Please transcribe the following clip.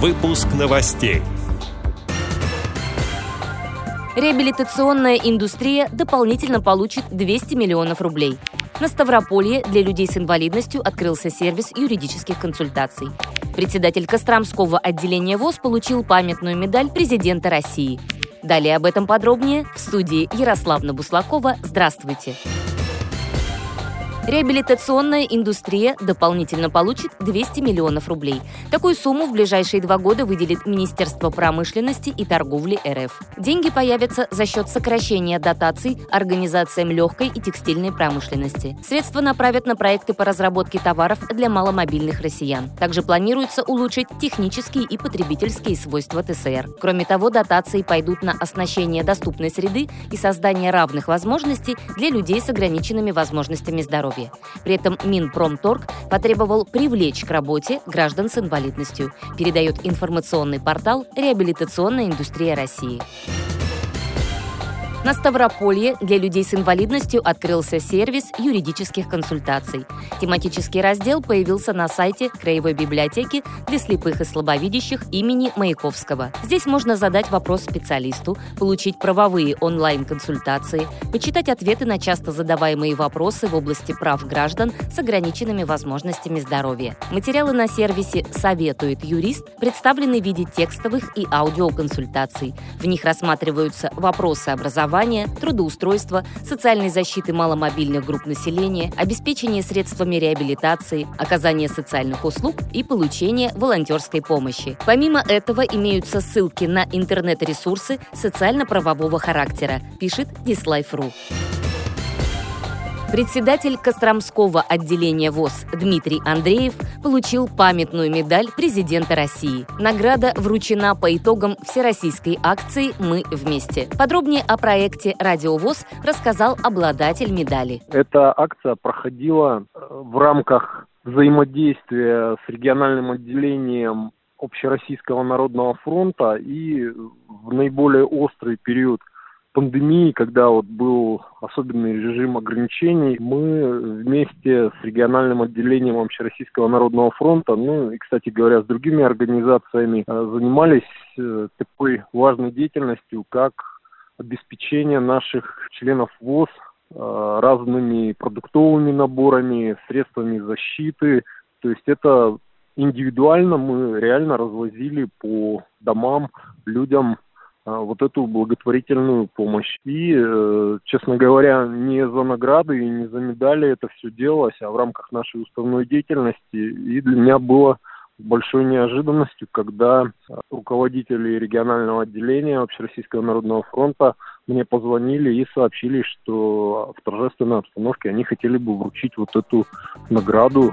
Выпуск новостей. Реабилитационная индустрия дополнительно получит 200 миллионов рублей. На Ставрополье для людей с инвалидностью открылся сервис юридических консультаций. Председатель Костромского отделения ВОЗ получил памятную медаль президента России. Далее об этом подробнее в студии Ярославна Буслакова. Здравствуйте! Реабилитационная индустрия дополнительно получит 200 миллионов рублей. Такую сумму в ближайшие два года выделит Министерство промышленности и торговли РФ. Деньги появятся за счет сокращения дотаций организациям легкой и текстильной промышленности. Средства направят на проекты по разработке товаров для маломобильных россиян. Также планируется улучшить технические и потребительские свойства ТСР. Кроме того, дотации пойдут на оснащение доступной среды и создание равных возможностей для людей с ограниченными возможностями здоровья здоровья. При этом Минпромторг потребовал привлечь к работе граждан с инвалидностью, передает информационный портал «Реабилитационная индустрия России». На Ставрополье для людей с инвалидностью открылся сервис юридических консультаций. Тематический раздел появился на сайте Краевой библиотеки для слепых и слабовидящих имени Маяковского. Здесь можно задать вопрос специалисту, получить правовые онлайн-консультации, почитать ответы на часто задаваемые вопросы в области прав граждан с ограниченными возможностями здоровья. Материалы на сервисе «Советует юрист» представлены в виде текстовых и аудиоконсультаций. В них рассматриваются вопросы образования, образования, трудоустройства, социальной защиты маломобильных групп населения, обеспечения средствами реабилитации, оказания социальных услуг и получения волонтерской помощи. Помимо этого имеются ссылки на интернет-ресурсы социально-правового характера, пишет Dislife.ru. Председатель Костромского отделения ВОЗ Дмитрий Андреев получил памятную медаль президента России. Награда вручена по итогам всероссийской акции «Мы вместе». Подробнее о проекте «Радио ВОЗ» рассказал обладатель медали. Эта акция проходила э, в рамках взаимодействия с региональным отделением Общероссийского народного фронта и в наиболее острый период – пандемии, когда вот был особенный режим ограничений, мы вместе с региональным отделением Общероссийского народного фронта, ну и, кстати говоря, с другими организациями э, занимались э, такой важной деятельностью, как обеспечение наших членов ВОЗ э, разными продуктовыми наборами, средствами защиты. То есть это индивидуально мы реально развозили по домам людям вот эту благотворительную помощь. И, э, честно говоря, не за награды и не за медали это все делалось, а в рамках нашей уставной деятельности. И для меня было большой неожиданностью, когда руководители регионального отделения Общероссийского народного фронта мне позвонили и сообщили, что в торжественной обстановке они хотели бы вручить вот эту награду